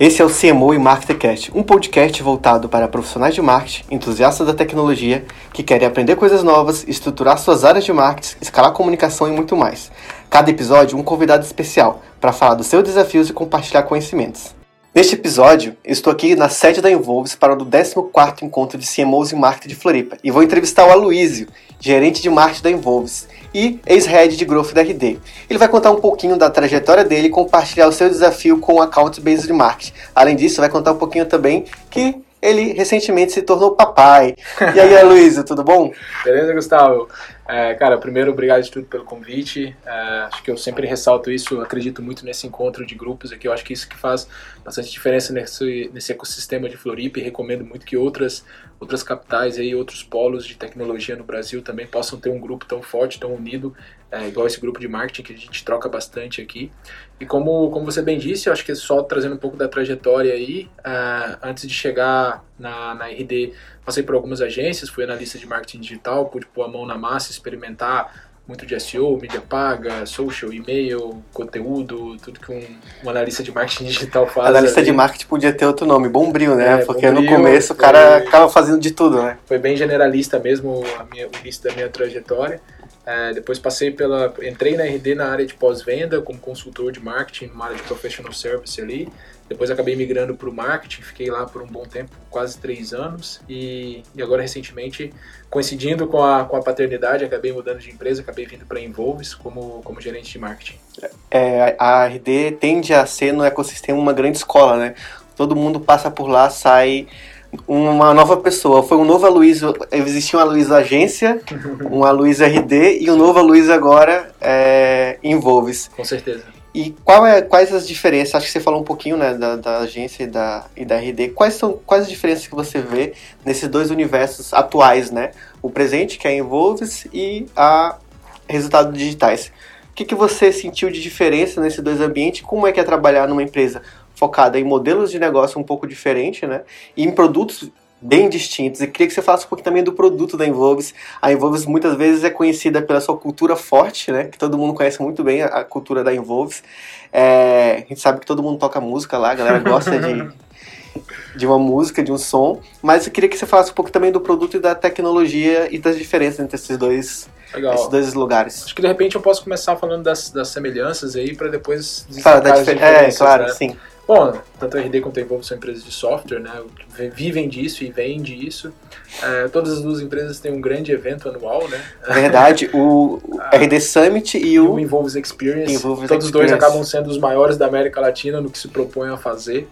Esse é o CMO e Marketercast, um podcast voltado para profissionais de marketing, entusiastas da tecnologia, que querem aprender coisas novas, estruturar suas áreas de marketing, escalar comunicação e muito mais. Cada episódio, um convidado especial para falar dos seus desafios e compartilhar conhecimentos. Neste episódio, estou aqui na sede da Envolves para o 14º encontro de CMOs e Marketing de Floripa e vou entrevistar o Aloísio, gerente de marketing da Envolves e ex-head de growth da RD. Ele vai contar um pouquinho da trajetória dele e compartilhar o seu desafio com o Account Based Marketing. Além disso, vai contar um pouquinho também que ele recentemente se tornou papai. E aí, Aloysio, tudo bom? Beleza, Gustavo? É, cara, primeiro, obrigado de tudo pelo convite. É, acho que eu sempre ressalto isso, acredito muito nesse encontro de grupos aqui. Eu acho que isso que faz bastante diferença nesse, nesse ecossistema de Floripa e recomendo muito que outras, outras capitais e outros polos de tecnologia no Brasil também possam ter um grupo tão forte, tão unido, é, igual esse grupo de marketing que a gente troca bastante aqui. E como, como você bem disse, eu acho que é só trazendo um pouco da trajetória aí, uh, antes de chegar na, na RD, passei por algumas agências, fui analista de marketing digital, pude pôr a mão na massa, experimentar muito de SEO, mídia paga, social, e-mail, conteúdo, tudo que um, um analista de marketing digital faz. Analista de marketing podia ter outro nome, Bombril, né? É, Porque Bombril, no começo o cara acaba fazendo de tudo, né? Foi bem generalista mesmo a minha, o início da minha trajetória. É, depois passei pela. Entrei na RD na área de pós-venda, como consultor de marketing, numa área de professional service ali. Depois acabei migrando para o marketing, fiquei lá por um bom tempo, quase três anos. E, e agora, recentemente, coincidindo com a, com a paternidade, acabei mudando de empresa, acabei vindo para a Involves como, como gerente de marketing. É, a RD tende a ser no ecossistema uma grande escola, né? Todo mundo passa por lá, sai uma nova pessoa. Foi um novo Aloysio, existia uma Aloysio Agência, um Aloysio RD e um novo Aloysio agora é, Envolves. Com certeza. E qual é, quais as diferenças? Acho que você falou um pouquinho né, da, da agência e da, e da RD. Quais são quais as diferenças que você vê nesses dois universos atuais, né? O presente, que é a Envolves, e a resultados digitais. O que, que você sentiu de diferença nesses dois ambientes? Como é que é trabalhar numa empresa focada em modelos de negócio um pouco diferente, né? E em produtos bem distintos. E queria que você falasse um pouquinho também do produto da Involves. A Involves muitas vezes é conhecida pela sua cultura forte, né? Que todo mundo conhece muito bem a, cultura da Involves. É, a gente sabe que todo mundo toca música lá, a galera gosta de, de uma música, de um som. Mas eu queria que você falasse um pouco também do produto e da tecnologia e das diferenças entre esses dois Legal. esses dois lugares. Acho que de repente eu posso começar falando das, das semelhanças aí para depois Fala da É, claro, né? sim. Bom, tanto a RD quanto a Evolve são empresas de software, né? Vivem disso e vendem disso. É, todas as duas empresas têm um grande evento anual, né? Verdade, o RD Summit e o, o Involves Experience. Todos os dois acabam sendo os maiores da América Latina no que se propõe a fazer.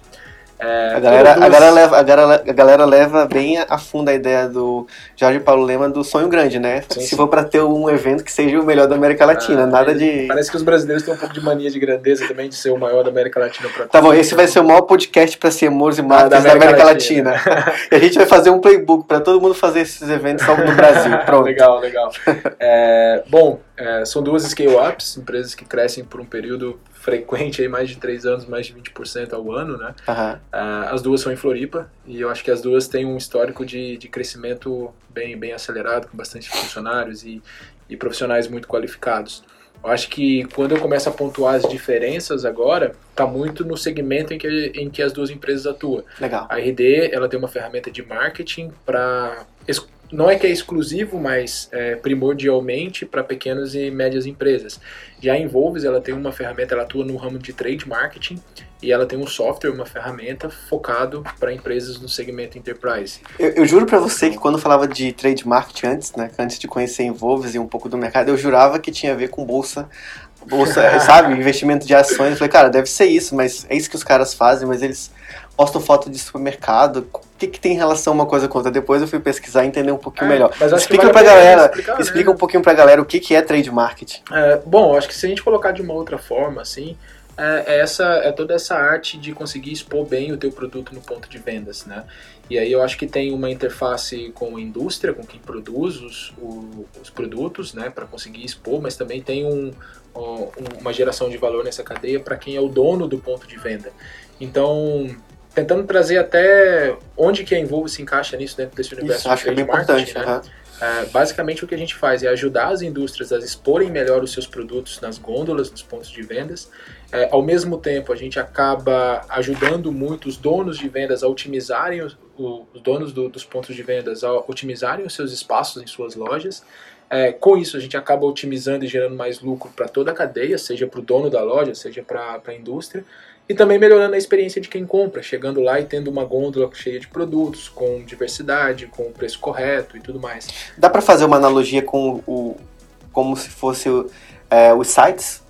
É, a, galera, a, galera leva, a, galera, a galera leva bem a fundo a ideia do Jorge Paulo Lema do sonho grande, né? Sim, Se sim. for para ter um evento que seja o melhor da América Latina, ah, nada de. Parece que os brasileiros têm um pouco de mania de grandeza também, de ser o maior da América Latina. Pra tá bom, esse vai ser o maior podcast para ser amores e marcas ah, da América, da América Latina. Latina. e a gente vai fazer um playbook para todo mundo fazer esses eventos só no Brasil. Pronto. legal, legal. É, bom, é, são duas scale-ups, empresas que crescem por um período frequente, aí, mais de três anos, mais de 20% ao ano, né? Uhum. Uh, as duas são em Floripa e eu acho que as duas têm um histórico de, de crescimento bem, bem acelerado, com bastante funcionários e, e profissionais muito qualificados. Eu acho que quando eu começo a pontuar as diferenças agora, está muito no segmento em que, em que as duas empresas atuam. Legal. A RD ela tem uma ferramenta de marketing para não é que é exclusivo, mas é, primordialmente para pequenas e médias empresas. Já a Involves, ela tem uma ferramenta, ela atua no ramo de trade marketing e ela tem um software, uma ferramenta focado para empresas no segmento enterprise. Eu, eu juro para você que quando eu falava de trade marketing antes, né, antes de conhecer a Involves e um pouco do mercado, eu jurava que tinha a ver com bolsa bolsa, sabe, investimento de ações. Eu falei, cara, deve ser isso, mas é isso que os caras fazem, mas eles postam foto de supermercado. O que, que tem relação uma coisa com outra? Depois eu fui pesquisar e entender um pouquinho é, melhor. explica vale pra galera, explicar, né? explica né? um pouquinho pra galera o que, que é trade marketing. É, bom, acho que se a gente colocar de uma outra forma, assim, é, é, essa, é toda essa arte de conseguir expor bem o teu produto no ponto de vendas, né? E aí eu acho que tem uma interface com a indústria, com quem produz os, o, os produtos, né, para conseguir expor, mas também tem um, um, uma geração de valor nessa cadeia para quem é o dono do ponto de venda. Então, tentando trazer até onde que a Envolve se encaixa nisso dentro desse universo Isso, acho que é bem importante, né? É, basicamente, o que a gente faz é ajudar as indústrias a exporem melhor os seus produtos nas gôndolas, nos pontos de vendas. É, ao mesmo tempo, a gente acaba ajudando muito os donos de vendas a otimizarem, os, os donos do, dos pontos de vendas a otimizarem os seus espaços em suas lojas. É, com isso, a gente acaba otimizando e gerando mais lucro para toda a cadeia, seja para o dono da loja, seja para a indústria. E também melhorando a experiência de quem compra, chegando lá e tendo uma gôndola cheia de produtos, com diversidade, com o preço correto e tudo mais. Dá para fazer uma analogia com o como se fosse é, os sites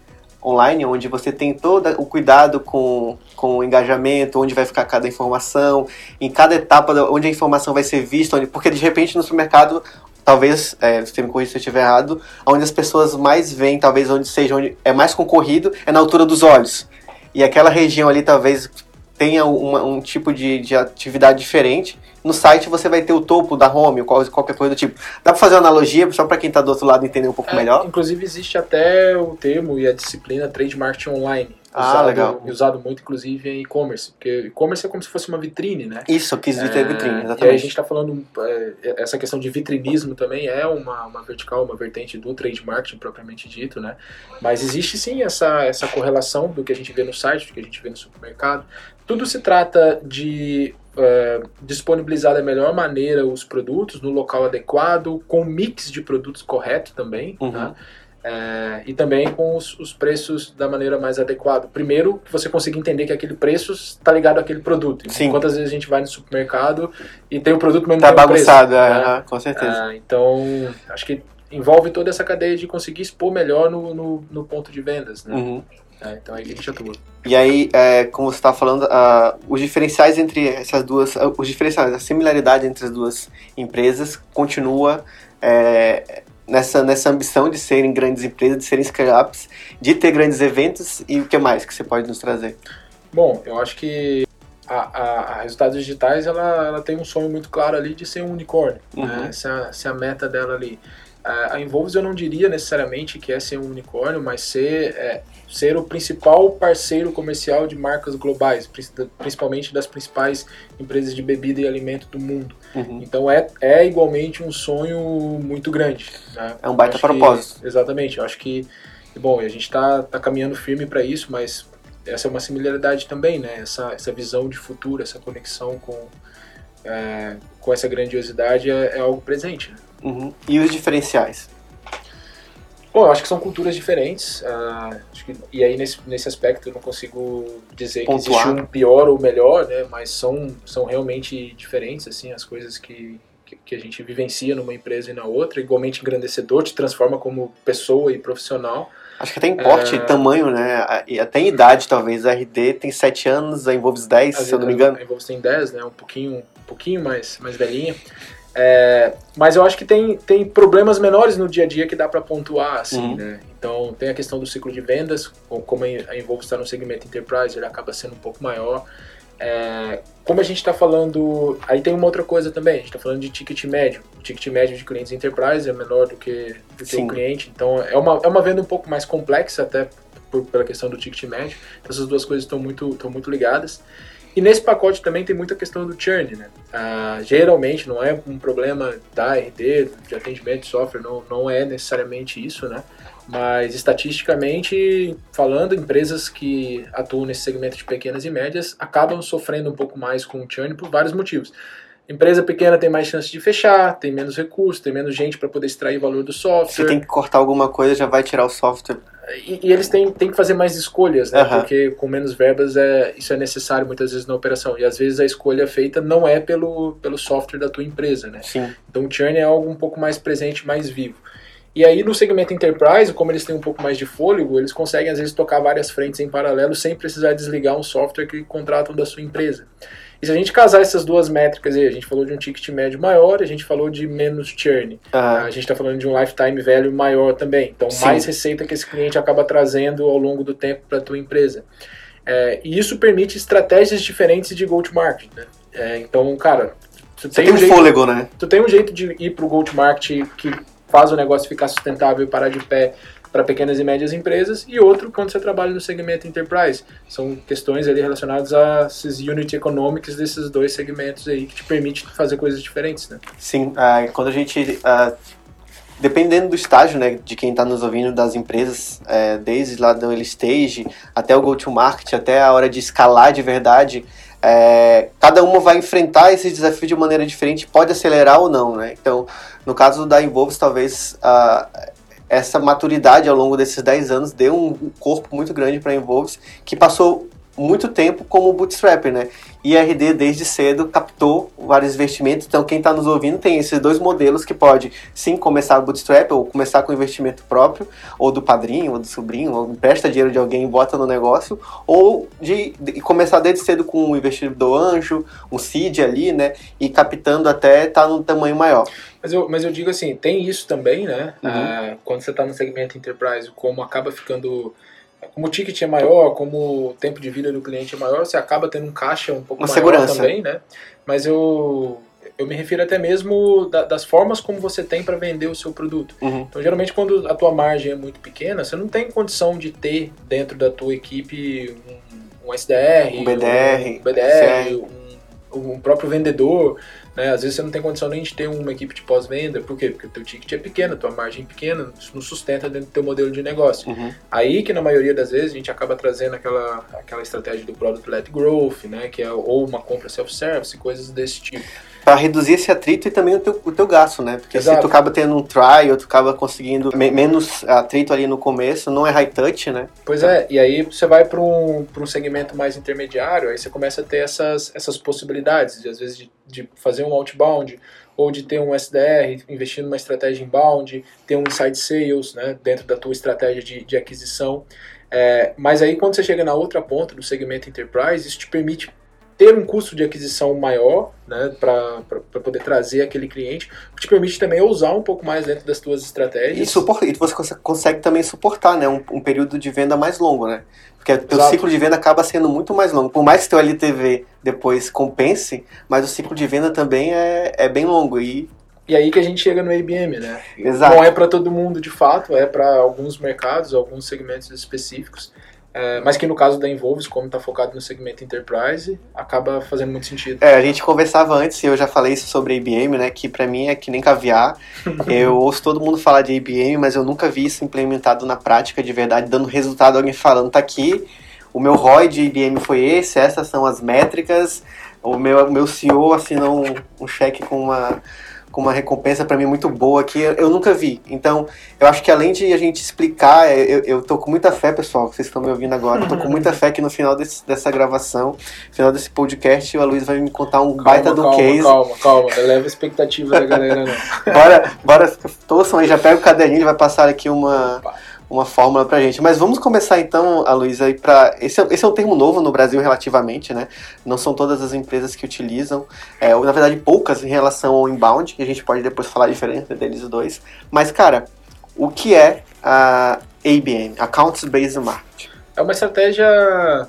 online, onde você tem todo o cuidado com, com o engajamento, onde vai ficar cada informação, em cada etapa onde a informação vai ser vista, onde, porque de repente no supermercado, talvez, é, me corrija se eu estiver errado, onde as pessoas mais veem, talvez onde seja onde é mais concorrido, é na altura dos olhos e aquela região ali talvez tenha uma, um tipo de, de atividade diferente. No site você vai ter o topo da home, qualquer coisa do tipo. Dá para fazer uma analogia, só para quem está do outro lado entender um pouco é, melhor? Inclusive existe até o termo e a disciplina trade marketing online. Ah, usado, legal. Usado muito, inclusive, em e-commerce. Porque e-commerce é como se fosse uma vitrine, né? Isso, eu quis dizer é, vitrine, exatamente. E aí a gente está falando, é, essa questão de vitrinismo também é uma, uma vertical, uma vertente do trade marketing propriamente dito, né? Mas existe sim essa, essa correlação do que a gente vê no site, do que a gente vê no supermercado. Tudo se trata de é, disponibilizar da melhor maneira os produtos no local adequado, com mix de produtos correto também, uhum. tá? É, e também com os, os, preços da maneira mais adequada. Primeiro, que você consiga entender que aquele preço está ligado àquele produto. Sim. Quantas vezes a gente vai no supermercado e tem o produto mesmo Tá bagunçado, é, né? com certeza. É, então, acho que envolve toda essa cadeia de conseguir expor melhor no, no, no ponto de vendas. Né? Uhum. É, então aí a gente atua. E aí, é, como você estava falando, uh, os diferenciais entre essas duas, uh, os diferenciais, a similaridade entre as duas empresas continua é, nessa, nessa ambição de serem grandes empresas, de serem scale-ups, de ter grandes eventos e o que mais que você pode nos trazer? Bom, eu acho que a, a, a Resultados Digitais ela, ela tem um sonho muito claro ali de ser um unicórnio. Uhum. Né? Essa, essa é a meta dela ali. A Involves eu não diria necessariamente que é ser um unicórnio, mas ser, é, ser o principal parceiro comercial de marcas globais, principalmente das principais empresas de bebida e alimento do mundo. Uhum. Então é, é igualmente um sonho muito grande. Né? É um baita Acho propósito. Que, exatamente. Eu acho que, bom, a gente está tá caminhando firme para isso, mas essa é uma similaridade também, né? Essa, essa visão de futuro, essa conexão com, é, com essa grandiosidade é, é algo presente. Né? Uhum. E os diferenciais? Bom, eu acho que são culturas diferentes. Uh, que, e aí, nesse, nesse aspecto, eu não consigo dizer Pontuar. que existe um pior ou melhor, né? Mas são, são realmente diferentes, assim, as coisas que, que, que a gente vivencia numa empresa e na outra. Igualmente engrandecedor, te transforma como pessoa e profissional. Acho que até em porte e É. tamanho, né? E até em idade, talvez. A RD tem 7 anos, a Involves 10, se eu não me engano. A Involves tem 10, né? Um pouquinho, um pouquinho mais, mais velhinha. É, mas eu acho que tem, tem problemas menores no dia a dia que dá para pontuar, assim, Uhum. né? Então tem a questão do ciclo de vendas, como a Involve está no segmento enterprise, ele acaba sendo um pouco maior. É, como a gente está falando, aí tem uma outra coisa também, a gente está falando de ticket médio. O ticket médio de clientes enterprise é menor do que, do que o cliente, então é uma, é uma venda um pouco mais complexa até por, pela questão do ticket médio. Então essas duas coisas estão muito, estão muito ligadas. E nesse pacote também tem muita questão do churn, né? Ah, geralmente não é um problema da RD, de atendimento de software, não, não é necessariamente isso, né? Mas estatisticamente falando, empresas que atuam nesse segmento de pequenas e médias acabam sofrendo um pouco mais com o churn por vários motivos. Empresa pequena tem mais chance de fechar, tem menos recursos, tem menos gente para poder extrair valor do Se software. tem que cortar alguma coisa, já vai tirar o software. E, e eles têm, têm que fazer mais escolhas, né? Aham. Porque com menos verbas é, isso é necessário muitas vezes na operação. E às vezes a escolha feita não é pelo, pelo software da tua empresa, né? Sim. Então o churn é algo um pouco mais presente, mais vivo. E aí no segmento enterprise, como eles têm um pouco mais de fôlego, eles conseguem às vezes tocar várias frentes em paralelo sem precisar desligar um software que contratam da sua empresa. E se a gente casar essas duas métricas aí, a gente falou de um ticket médio maior, a gente falou de menos churn. Ah, A gente está falando de um lifetime value maior também. Então, Sim. mais receita que esse cliente acaba trazendo ao longo do tempo para a tua empresa. É, e isso permite estratégias diferentes de go-to-market. Né? É, então, cara, tu tem, tem um um jeito, fôlego, né? tu tem um jeito de ir para o go-to-market que faz o negócio ficar sustentável e parar de pé para pequenas e médias empresas e outro quando você trabalha no segmento enterprise. São questões ali relacionadas a esses unit economics desses dois segmentos aí que te permite fazer coisas diferentes, né? Sim, uh, quando a gente uh, dependendo do estágio, né, de quem está nos ouvindo das empresas, é, desde lá do early stage até o go-to-market, até a hora de escalar de verdade, é, cada uma vai enfrentar esse desafio de maneira diferente, pode acelerar ou não, né? Então, no caso da Involves, talvez a, essa maturidade ao longo desses 10 anos deu um corpo muito grande para a Involves, que passou muito tempo como bootstrapper, né? E a RD desde cedo captou vários investimentos, então quem está nos ouvindo tem esses dois modelos que pode sim começar bootstrap ou começar com investimento próprio, ou do padrinho, ou do sobrinho, ou empresta dinheiro de alguém e bota no negócio, ou de, de começar desde cedo com um investidor anjo, um seed ali, né? E captando até estar tá no tamanho maior. Mas eu, mas eu digo assim, tem isso também, né? Uhum. Ah, quando você está no segmento enterprise, como acaba ficando como o ticket é maior, como o tempo de vida do cliente é maior, você acaba tendo um caixa um pouco Uma maior segurança. também, né? Mas eu eu me refiro até mesmo da, das formas como você tem para vender o seu produto. Uhum. Então, geralmente, quando a tua margem é muito pequena, você não tem condição de ter dentro da tua equipe um, um SDR, um BDR, um, BDR um, um próprio vendedor. Né? Às vezes você não tem condição nem de ter uma equipe de pós-venda, por quê? Porque o teu ticket é pequeno, a tua margem é pequena, isso não sustenta dentro do teu modelo de negócio. Uhum. Aí que na maioria das vezes a gente acaba trazendo aquela, aquela estratégia do Product Led Growth, né? que é ou uma compra self-service, coisas desse tipo para reduzir esse atrito e também o teu, o teu gasto, né? Porque Exato. se tu acaba tendo um try, ou tu acaba conseguindo me, menos atrito ali no começo, não é high touch, né? Pois é, e aí você vai para um, um segmento mais intermediário, aí você começa a ter essas, essas possibilidades, de, às vezes de, de fazer um outbound, ou de ter um SDR, investir numa estratégia inbound, ter um inside sales, né, dentro da tua estratégia de, de aquisição. É, mas aí quando você chega na outra ponta do segmento enterprise, isso te permite ter um custo de aquisição maior, né, para poder trazer aquele cliente, o que te permite também usar um pouco mais dentro das tuas estratégias. E, suporta, e você consegue também suportar, né, um, um período de venda mais longo, né? Porque o ciclo de venda acaba sendo muito mais longo. Por mais que teu LTV depois compense, mas o ciclo de venda também é, é bem longo e e aí que a gente chega no ABM, né? Exato. Não é para todo mundo de fato, é para alguns mercados, alguns segmentos específicos. É, mas que no caso da Involves, como está focado no segmento Enterprise, acaba fazendo muito sentido. É, a gente conversava antes, e eu já falei isso sobre IBM, né, que para mim é que nem caviar. eu ouço todo mundo falar de IBM, mas eu nunca vi isso implementado na prática de verdade, dando resultado, alguém falando, tá aqui, o meu ROI de IBM foi esse, essas são as métricas, o meu, o meu CEO assinou um, um cheque com uma com uma recompensa para mim muito boa que eu nunca vi. Então, eu acho que além de a gente explicar, é, eu, eu tô com muita fé, pessoal, vocês estão me ouvindo agora, eu tô com muita fé que no final desse, dessa gravação, no final desse podcast, o Luiz vai me contar um calma, baita do calma, case. Calma, calma, não leva a expectativa da galera, não. bora, bora, torçam aí, já pega o caderninho, vai passar aqui uma... Opa uma fórmula pra gente. Mas vamos começar então, a Luísa, para esse, é, esse é um termo novo no Brasil relativamente, né? Não são todas as empresas que utilizam, é, na verdade poucas em relação ao inbound, que a gente pode depois falar a diferença deles dois. Mas cara, o que é a ABM, Accounts Based Marketing? É uma estratégia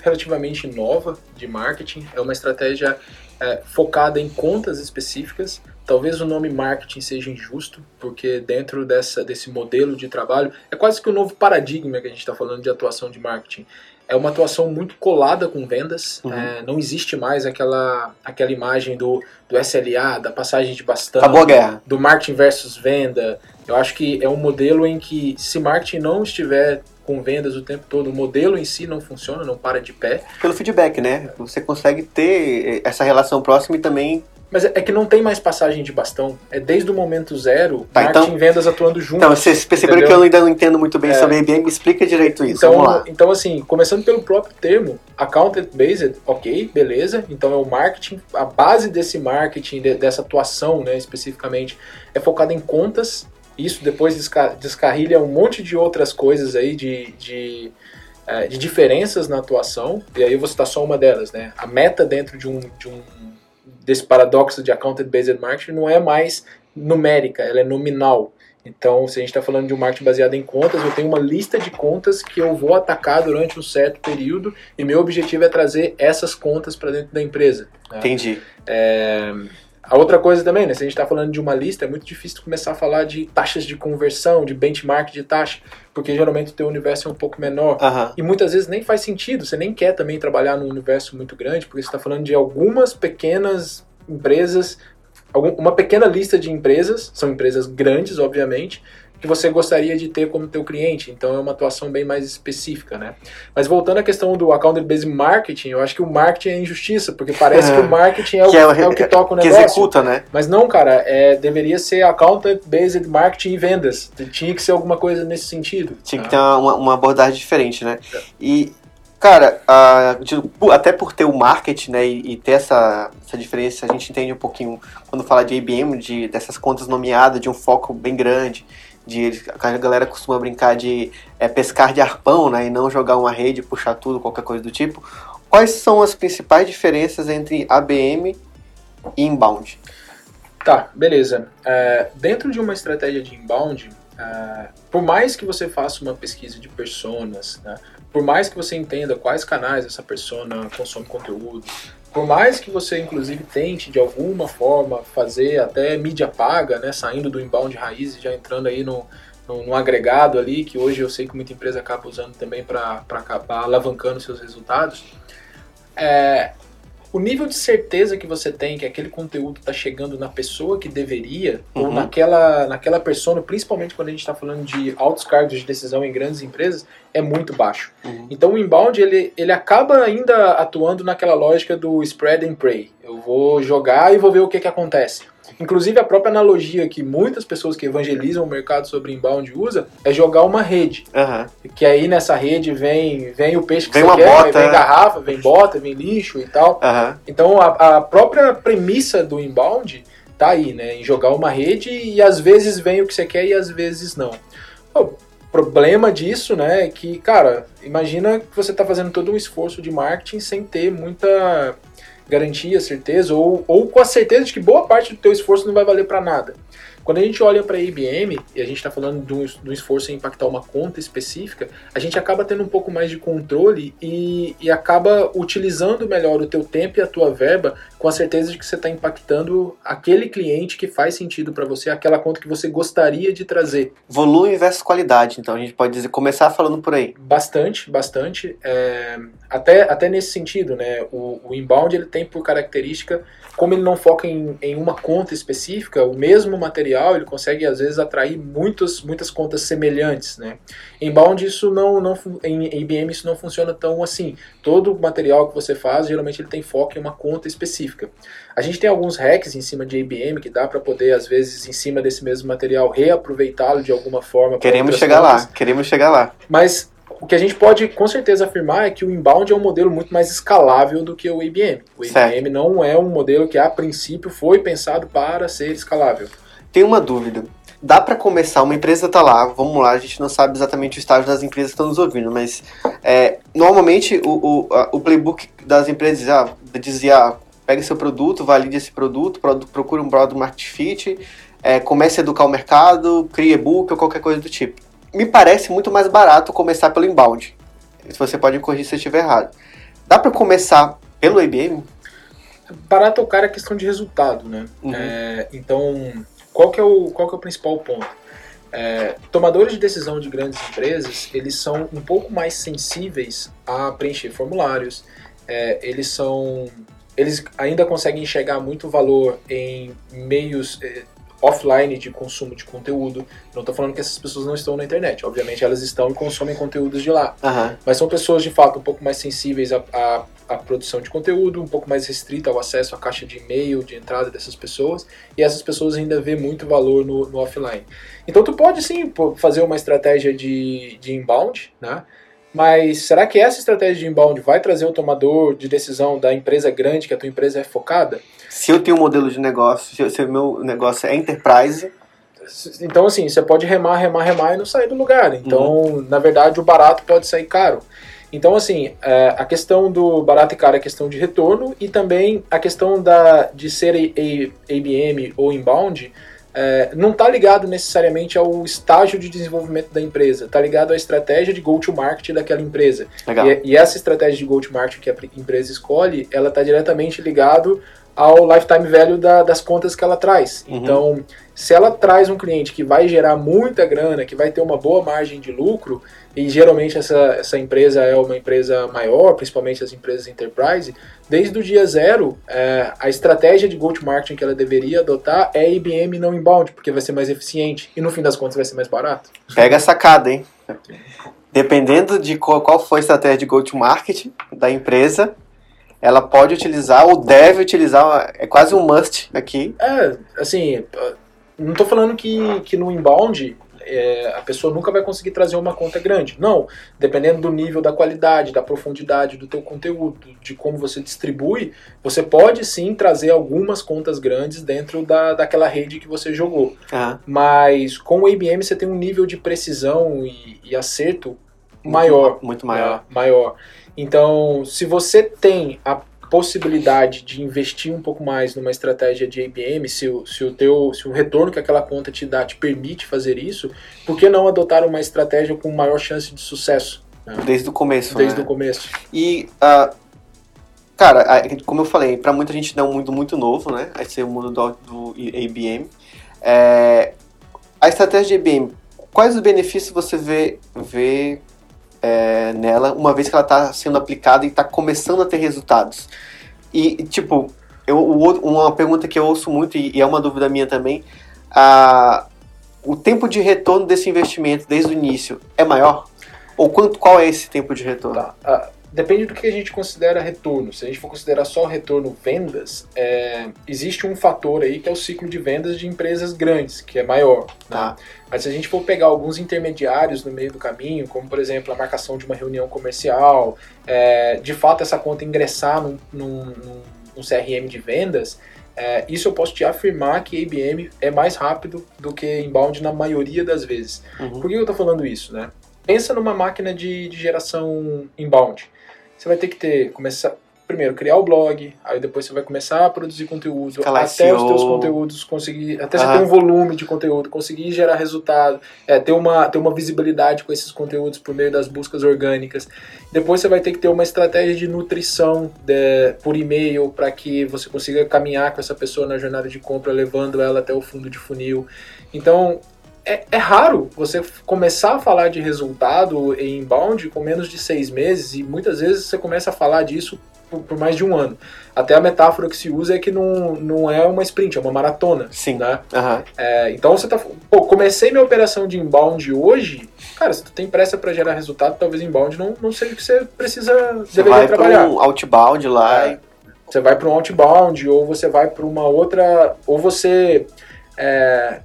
relativamente nova de marketing, é uma estratégia é, focada em contas específicas Talvez o nome marketing seja injusto, porque dentro dessa, desse modelo de trabalho, é quase que o um novo paradigma que a gente está falando de atuação de marketing. É uma atuação muito colada com vendas, uhum. é, não existe mais aquela, aquela imagem do, do SLA, da passagem de bastão, Acabou a guerra. do marketing versus venda. Eu acho que é um modelo em que, se marketing não estiver com vendas o tempo todo, o modelo em si não funciona, não para de pé. Pelo feedback, né? Você consegue ter essa relação próxima e também mas é que não tem mais passagem de bastão. É desde o momento zero, tá, marketing então, e vendas atuando juntos. Então, vocês perceberam entendeu? que eu ainda não entendo muito bem é, sobre IBM. Me explica direito isso. Então, Vamos lá. então, assim, começando pelo próprio termo, account based, ok, beleza. Então é o marketing, a base desse marketing, de, dessa atuação, né, especificamente, é focada em contas. Isso depois descarrilha um monte de outras coisas aí de, de é, de diferenças na atuação, e aí eu vou citar só uma delas, né? A meta dentro de um, de um desse paradoxo de Accounted-Based Marketing não é mais numérica, ela é nominal. Então, se a gente está falando de um marketing baseado em contas, eu tenho uma lista de contas que eu vou atacar durante um certo período e meu objetivo é trazer essas contas para dentro da empresa. Né? Entendi. É, a outra coisa também, né? Se a gente está falando de uma lista, é muito difícil começar a falar de taxas de conversão, de benchmark de taxa, porque geralmente o teu universo é um pouco menor. E muitas vezes nem faz sentido, você nem quer também trabalhar num universo muito grande, porque você está falando de algumas pequenas empresas, algum- uma pequena lista de empresas, são empresas grandes, obviamente, que você gostaria de ter como teu cliente. Então é uma atuação bem mais específica, né? Mas voltando à questão do account based marketing, eu acho que o marketing é injustiça, porque parece que o marketing é o Que é é o, que toca o Que negócio. executa, né? Mas não, cara, é, deveria ser account based marketing e vendas. Tinha que ser alguma coisa nesse sentido. Tinha que tá? ter uma, uma abordagem diferente, né? E, cara, a- até por ter o marketing, né, e, e ter essa, essa diferença, a gente entende um pouquinho quando fala de IBM, de, dessas contas nomeadas, de um foco bem grande, de a galera costuma brincar de é, pescar de arpão, né, e não jogar uma rede, puxar tudo, qualquer coisa do tipo. Quais são as principais diferenças entre ABM e inbound? Tá, beleza. É, dentro de uma estratégia de inbound, é, por mais que você faça uma pesquisa de personas, né, por mais que você entenda quais canais essa persona consome conteúdo, por mais que você, inclusive, tente de alguma forma fazer até mídia paga, né, saindo do inbound raiz e já entrando aí no, no, no agregado ali, que hoje eu sei que muita empresa acaba usando também para acabar alavancando seus resultados, é, o nível de certeza que você tem que aquele conteúdo está chegando na pessoa que deveria, ou Uhum. naquela, naquela persona, principalmente quando a gente está falando de altos cargos de decisão em grandes empresas, é muito baixo. Uhum. Então o inbound ele, ele acaba ainda atuando naquela lógica do spread and pray. Eu vou jogar e vou ver o que, que acontece. Inclusive a própria analogia que muitas pessoas que evangelizam o mercado sobre inbound usa é jogar uma rede. Aham. Que aí nessa rede vem, vem o peixe que Vem você quer, bota, vem é. garrafa, vem bota, vem lixo e tal. Aham. Então a, a própria premissa do inbound tá aí, né? Em jogar uma rede e às vezes vem o que você quer e às vezes não. O problema disso, né, é que, cara, imagina que você tá fazendo todo um esforço de marketing sem ter muita garantia, certeza, ou, ou com a certeza de que boa parte do teu esforço não vai valer para nada. Quando a gente olha para a IBM e a gente está falando de um, de um esforço em impactar uma conta específica, a gente acaba tendo um pouco mais de controle e, e acaba utilizando melhor o teu tempo e a tua verba com a certeza de que você está impactando aquele cliente que faz sentido para você, aquela conta que você gostaria de trazer. Volume versus qualidade, então a gente pode dizer, começar falando por aí. Bastante, bastante. É, até, até nesse sentido, né? O, o inbound ele tem por característica, como ele não foca em, em uma conta específica, o mesmo material ele consegue às vezes atrair muitas, muitas contas semelhantes, né? Inbound isso não, não em IBM isso não funciona tão assim. Todo material que você faz geralmente ele tem foco em uma conta específica. A gente tem alguns hacks em cima de IBM que dá para poder às vezes em cima desse mesmo material reaproveitá-lo de alguma forma. Queremos chegar contas. lá, queremos chegar lá. Mas o que a gente pode com certeza afirmar é que o inbound é um modelo muito mais escalável do que o IBM. O Certo. IBM não é um modelo que a princípio foi pensado para ser escalável. Tem uma dúvida. Dá pra começar, uma empresa tá lá, vamos lá, a gente não sabe exatamente o estágio das empresas que estão nos ouvindo, mas é, normalmente o, o, a- o playbook das empresas ah, dizia, ah, pega seu produto, valide esse produto, produ- procura um product market fit, é, comece a educar o mercado, crie e-book ou qualquer coisa do tipo. Me parece muito mais barato começar pelo inbound. Se você pode me corrigir se eu estiver errado. Dá pra começar pelo IBM? Barato é o cara é questão de resultado, né? Uhum. É, então, qual que, é o, qual que é o principal ponto? É, tomadores de decisão de grandes empresas, eles são um pouco mais sensíveis a preencher formulários, é, eles são... Eles ainda conseguem enxergar muito valor em meios é, offline de consumo de conteúdo. Não estou falando que essas pessoas não estão na internet, obviamente elas estão e consomem conteúdos de lá. Aham. Mas são pessoas de fato um pouco mais sensíveis à, à, à produção de conteúdo, um pouco mais restrita ao acesso à caixa de e-mail, de entrada dessas pessoas, e essas pessoas ainda vê muito valor no, no offline. Então tu pode sim fazer uma estratégia de, de inbound, né? Mas será que essa estratégia de inbound vai trazer o tomador de decisão da empresa grande que a tua empresa é focada? Se eu tenho um modelo de negócio, se, se o meu negócio é enterprise, Então, assim, você pode remar, remar, remar e não sair do lugar. Então, na verdade, o barato pode sair caro. Então, assim, é, a questão do barato e caro é questão de retorno e também a questão da, de ser ABM ou inbound é, não está ligado necessariamente ao estágio de desenvolvimento da empresa, está ligado à estratégia de go-to-market daquela empresa. E, e essa estratégia de go-to-market que a pre- empresa escolhe, ela está diretamente ligado ao lifetime value da, das contas que ela traz. Uhum. Então, se ela traz um cliente que vai gerar muita grana, que vai ter uma boa margem de lucro, e geralmente essa, essa empresa é uma empresa maior, principalmente as empresas enterprise, desde o dia zero, é, a estratégia de go-to-marketing que ela deveria adotar é IBM não inbound, porque vai ser mais eficiente e no fim das contas vai ser mais barato. Pega a sacada, hein? Dependendo de qual, qual foi a estratégia de go-to-market da empresa, ela pode utilizar ou deve utilizar, é quase um must aqui. É, assim, não estou falando que, que no inbound é, a pessoa nunca vai conseguir trazer uma conta grande. Não, dependendo do nível da qualidade, da profundidade do teu conteúdo, de como você distribui, você pode sim trazer algumas contas grandes dentro da, daquela rede que você jogou. Ah, Mas com o IBM você tem um nível de precisão e, e acerto maior. Muito maior. né? maior. Então, se você tem a possibilidade de investir um pouco mais numa estratégia de IBM, se o, se o teu se o retorno que aquela conta te dá te permite fazer isso, por que não adotar uma estratégia com maior chance de sucesso né? Desde o começo, desde né? o começo? E, ah, cara, como eu falei, pra muita gente não é um mundo muito novo, né? Esse é o mundo do, do IBM. É, a estratégia de IBM, quais os benefícios você vê, vê é, nela, uma vez que ela está sendo aplicada e está começando a ter resultados? E, tipo, eu, uma pergunta que eu ouço muito, e, e é uma dúvida minha também, a, o tempo de retorno desse investimento desde o início é maior? Ou quanto, qual é esse tempo de retorno? Tá. Depende do que a gente considera retorno. Se a gente for considerar só retorno vendas, é, existe um fator aí que é o ciclo de vendas de empresas grandes, que é maior. né? Tá. Mas se a gente for pegar alguns intermediários no meio do caminho, como por exemplo a marcação de uma reunião comercial, é, de fato essa conta ingressar num, num- num- num CRM de vendas, é, isso eu posso te afirmar que IBM é mais rápido do que inbound na maioria das vezes. Uhum. Por que eu tô falando isso, né? Pensa numa máquina de, de geração inbound. Você vai ter que ter, começar, primeiro, criar o blog, aí depois você vai começar a produzir conteúdo, até os teus conteúdos conseguir, até você Aham. ter um volume de conteúdo, conseguir gerar resultado, é, ter, uma, ter uma visibilidade com esses conteúdos por meio das buscas orgânicas. Depois você vai ter que ter uma estratégia de nutrição de- por e-mail para que você consiga caminhar com essa pessoa na jornada de compra, levando ela até o fundo de funil. Então, é, é raro você começar a falar de resultado em inbound com menos de seis meses e muitas vezes você começa a falar disso por, por mais de um ano. Até a metáfora que se usa é que não, não é uma sprint, é uma maratona. Sim. Né? Aham. É, então você tá. Pô, comecei minha operação de inbound hoje. Cara, se tu tem pressa para gerar resultado, talvez inbound não, não seja o que você precisa Você deveria vai trabalhar. para um outbound lá É. e Você vai para um outbound, ou você vai para uma outra. Ou você. é,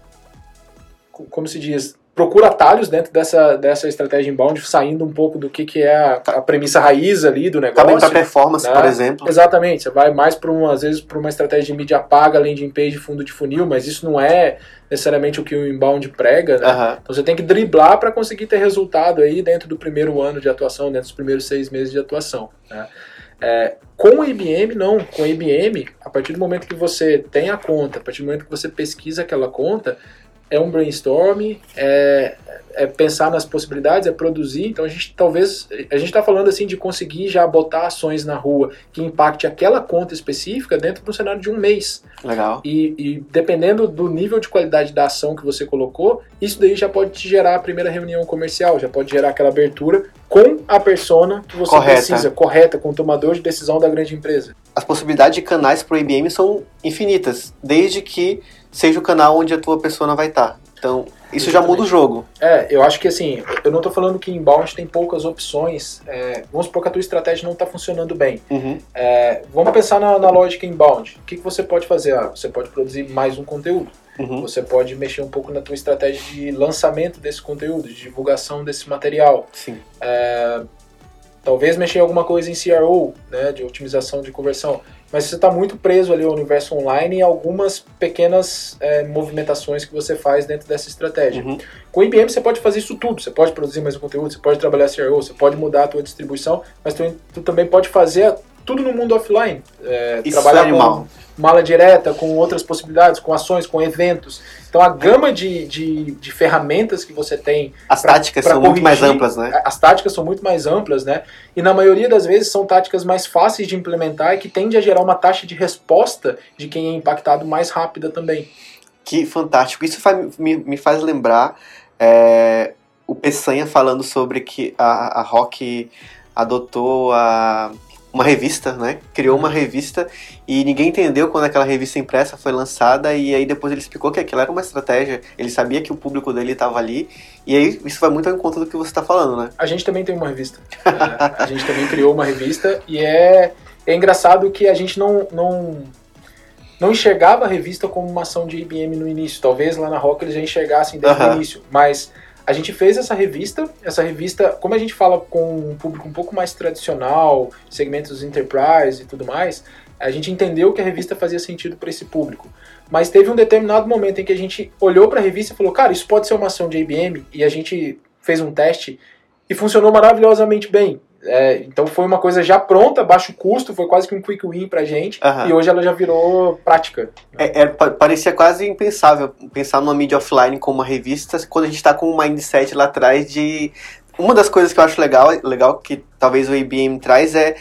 como se diz? Procura atalhos dentro dessa, dessa estratégia inbound, saindo um pouco do que, que é a, a premissa raiz ali do negócio. Acaba indo para performance, né? por exemplo. Exatamente, você vai mais para um, às vezes, para uma estratégia de mídia paga, landing page, fundo de funil, mas isso não é necessariamente o que o inbound prega, né? Aham. Então você tem que driblar para conseguir ter resultado aí dentro do primeiro ano de atuação, dentro dos primeiros seis meses de atuação. né? É, com o IBM, não. Com o IBM, a partir do momento que você tem a conta, a partir do momento que você pesquisa aquela conta, é um brainstorm, é, é pensar nas possibilidades, é produzir. Então a gente talvez. A gente está falando assim de conseguir já botar ações na rua que impacte aquela conta específica dentro do cenário de um mês. Legal. E, e dependendo do nível de qualidade da ação que você colocou, isso daí já pode te gerar a primeira reunião comercial, já pode gerar aquela abertura com a persona que você Correta. precisa, correta, com o tomador de decisão da grande empresa. As possibilidades de canais para o IBM são infinitas, desde que seja o canal onde a tua persona vai estar. Então, isso já muda o jogo. É, eu acho que assim, eu não estou falando que inbound tem poucas opções. é, vamos supor que a tua estratégia não está funcionando bem. Uhum. É, vamos pensar na, na lógica inbound. O que, que você pode fazer? Ah, você pode produzir mais um conteúdo. Uhum. Você pode mexer um pouco na tua estratégia de lançamento desse conteúdo, de divulgação desse material. Sim. Talvez mexer em alguma coisa em CRO, né, de otimização de conversão. Mas você está muito preso ali ao universo online e algumas pequenas é, movimentações que você faz dentro dessa estratégia. Uhum. Com o IBM você pode fazer isso tudo. Você pode produzir mais um conteúdo, você pode trabalhar CRO, você pode mudar a tua distribuição, mas tu, tu também pode fazer tudo no mundo offline. É, Isso trabalhar é com mala direta, com outras possibilidades, com ações, com eventos. Então a gama de, de, de ferramentas que você tem. As pra- táticas pra são muito mais corrigir, amplas, né? As táticas são muito mais amplas, né? E na maioria das vezes são táticas mais fáceis de implementar e que tende a gerar uma taxa de resposta de quem é impactado mais rápida também. Que fantástico. Isso faz- me, me faz lembrar é, o Peçanha falando sobre que a, a Rock adotou a, uma revista, né? Criou uma revista e ninguém entendeu quando aquela revista impressa foi lançada e aí depois ele explicou que aquilo era uma estratégia. Ele sabia que o público dele estava ali e aí isso vai muito ao encontro do que você está falando, né? A gente também tem uma revista. É, a gente também criou uma revista e é, é engraçado que a gente não, não, não enxergava a revista como uma ação de IBM no início. Talvez lá na Rock eles já enxergassem desde o início. Mas a gente fez essa revista. Essa revista, como a gente fala com um público um pouco mais tradicional, segmentos enterprise e tudo mais, a gente entendeu que a revista fazia sentido para esse público. Mas teve um determinado momento em que a gente olhou para a revista e falou, cara, isso pode ser uma ação de IBM, e a gente fez um teste e funcionou maravilhosamente bem. É, então foi uma coisa já pronta, baixo custo, foi quase que um quick win pra gente, Aham. e hoje ela já virou prática. É, é, pa- parecia quase impensável pensar numa mídia offline como uma revista quando a gente está com um mindset lá atrás de. Uma das coisas que eu acho legal, legal que talvez o IBM traz é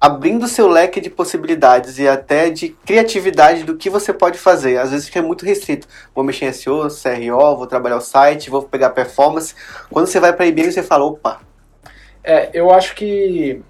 abrindo seu leque de possibilidades e até de criatividade do que você pode fazer. Às vezes fica muito restrito. Vou mexer em SEO, CRO, vou trabalhar o site, vou pegar performance. Quando você vai para IBM, você fala, opa, É, eu acho que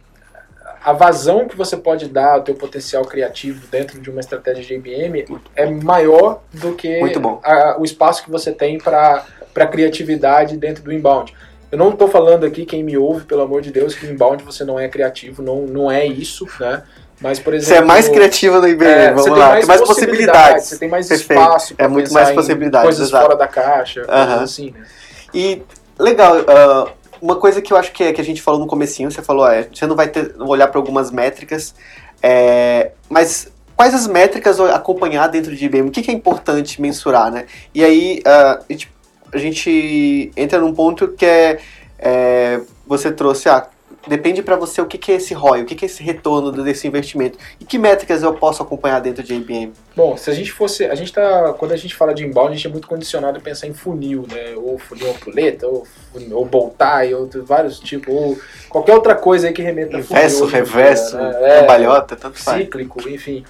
a vazão que você pode dar ao teu potencial criativo dentro de uma estratégia de IBM é maior do que a- o espaço que você tem para criatividade dentro do inbound. Eu não estou falando aqui, quem me ouve, pelo amor de Deus, que inbound você não é criativo, não, não é isso, né? Mas, por exemplo... você é mais criativa no IBM, É, vamos você lá. tem mais, possibilidades, você tem mais Perfeito. espaço É muito mais possibilidades, coisas exato. fora da caixa, Aham. coisas assim, né? E legal, ah, uma coisa que eu acho que, é, que a gente falou no comecinho, você falou, é, você não vai ter, olhar para algumas métricas, é, mas quais as métricas acompanhar dentro de IBM? O que, que é importante mensurar, né? E aí ah, a, gente, a gente entra num ponto que é, é, você trouxe, ah, depende para você o que, que é esse ROI, o que, que é esse retorno desse investimento e que métricas eu posso acompanhar dentro de IBM? Bom, se a gente fosse. A gente tá. Quando a gente fala de inbound, a gente é muito condicionado a pensar em funil, né? Ou funil ampuleta, ou, funil- ou bow tie, ou vários tipos, ou qualquer outra coisa aí que remeta a funil Inverso, dia, reverso, né? É, cambalhota, tanto faz. cíclico, enfim.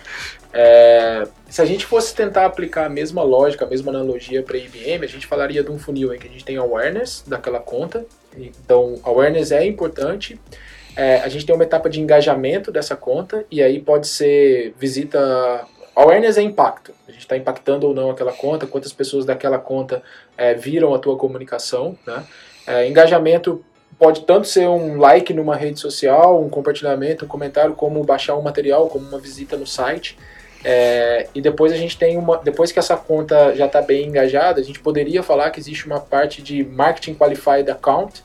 É, se a gente fosse tentar aplicar a mesma lógica, a mesma analogia para IBM, a gente falaria de um funil em que a gente tem awareness daquela conta. Então, awareness é importante. É, a gente tem uma etapa de engajamento dessa conta e aí pode ser visita. Awareness é impacto. A gente está impactando ou não aquela conta, quantas pessoas daquela conta é, viram a tua comunicação. Né? É, engajamento pode tanto ser um like numa rede social, um compartilhamento, um comentário, como baixar um material, como uma visita no site. É, e depois a gente tem uma. Depois que essa conta já está bem engajada, a gente poderia falar que existe uma parte de marketing qualified account.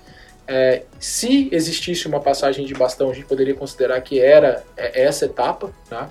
É, se existisse uma passagem de bastão, a gente poderia considerar que era é, essa etapa, tá?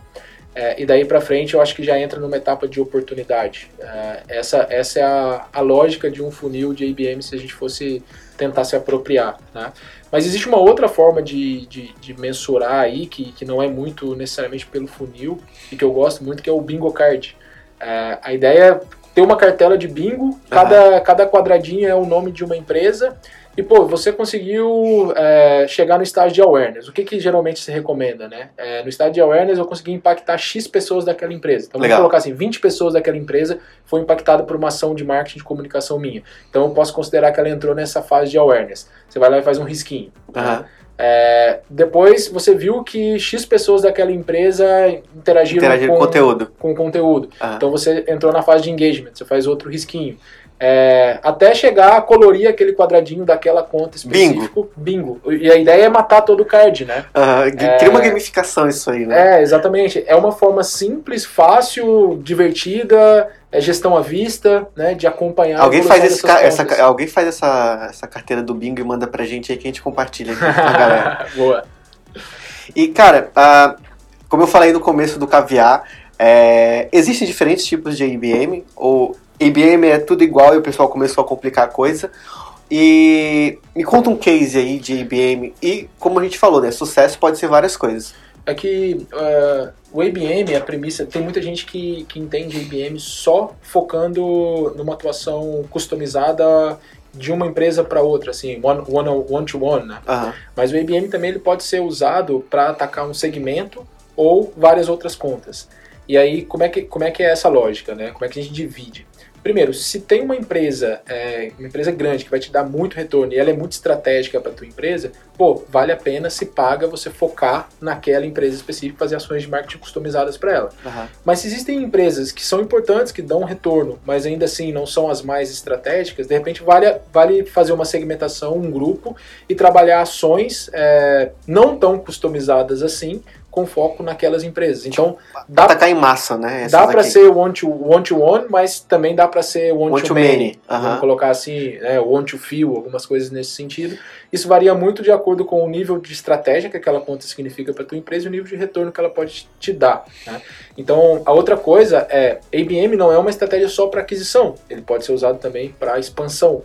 É, e daí para frente eu acho que já entra numa etapa de oportunidade. É, essa, essa é a, a lógica de um funil de IBM se a gente fosse tentar se apropriar. Né? Mas existe uma outra forma de, de, de mensurar aí, que, que não é muito necessariamente pelo funil, e que eu gosto muito, que é o bingo card. É, a ideia é ter uma cartela de bingo, cada, cada quadradinho é o nome de uma empresa, e, pô, você conseguiu é, chegar no estágio de awareness. O que, que geralmente se recomenda, né? É, no estágio de awareness, eu consegui impactar X pessoas daquela empresa. Então, Legal. vamos colocar assim, 20 pessoas daquela empresa foi impactada por uma ação de marketing de comunicação minha. Então, eu posso considerar que ela entrou nessa fase de awareness. Você vai lá e faz um risquinho. né? Aham. É, depois, você viu que X pessoas daquela empresa interagiram, Interagir com, conteúdo. com o conteúdo. Aham. Então você entrou na fase de engagement, você faz outro risquinho. É, até chegar a colorir aquele quadradinho daquela conta específico. Bingo. E a ideia é matar todo o card, né? Aham, Cria uma gamificação isso aí, né? É, exatamente. É uma forma simples, fácil, divertida, é gestão à vista, né? De acompanhar a Alguém faz, esse ca- essa, alguém faz essa, essa carteira do bingo e manda pra gente aí que a gente compartilha aqui com a galera. Boa. E, cara, ah, como eu falei no começo do caviar, é, existem diferentes tipos de IBM, ou IBM é tudo igual e o pessoal começou a complicar a coisa. E me conta um case aí de IBM, e como a gente falou, né, sucesso pode ser várias coisas. é que uh, o IBM, a premissa, tem muita gente que, que entende IBM só focando numa atuação customizada de uma empresa para outra, assim, one, one, one to one, né? Aham. Mas o IBM também ele pode ser usado para atacar um segmento ou várias outras contas. E aí, como é, que, como é que é essa lógica, né? Como é que a gente divide? Primeiro, se tem uma empresa, é, uma empresa grande que vai te dar muito retorno e ela é muito estratégica para tua empresa, pô, vale a pena se paga você focar naquela empresa específica, fazer ações de marketing customizadas para ela. Aham. Mas se existem empresas que são importantes, que dão retorno, mas ainda assim não são as mais estratégicas, de repente vale, vale fazer uma segmentação, um grupo e trabalhar ações é, não tão customizadas assim, com foco naquelas empresas. Então, dá, Atacar em massa, né? dá Essas para aqui. ser one to, one to one, mas também dá para ser one, One to to many. many, aham. Vamos colocar assim, né, one to few, algumas coisas nesse sentido. Isso varia muito de acordo com o nível de estratégia que aquela conta significa para tua empresa e o nível de retorno que ela pode te dar. né? Então, a outra coisa é, ABM não é uma estratégia só para aquisição, ele pode ser usado também para expansão.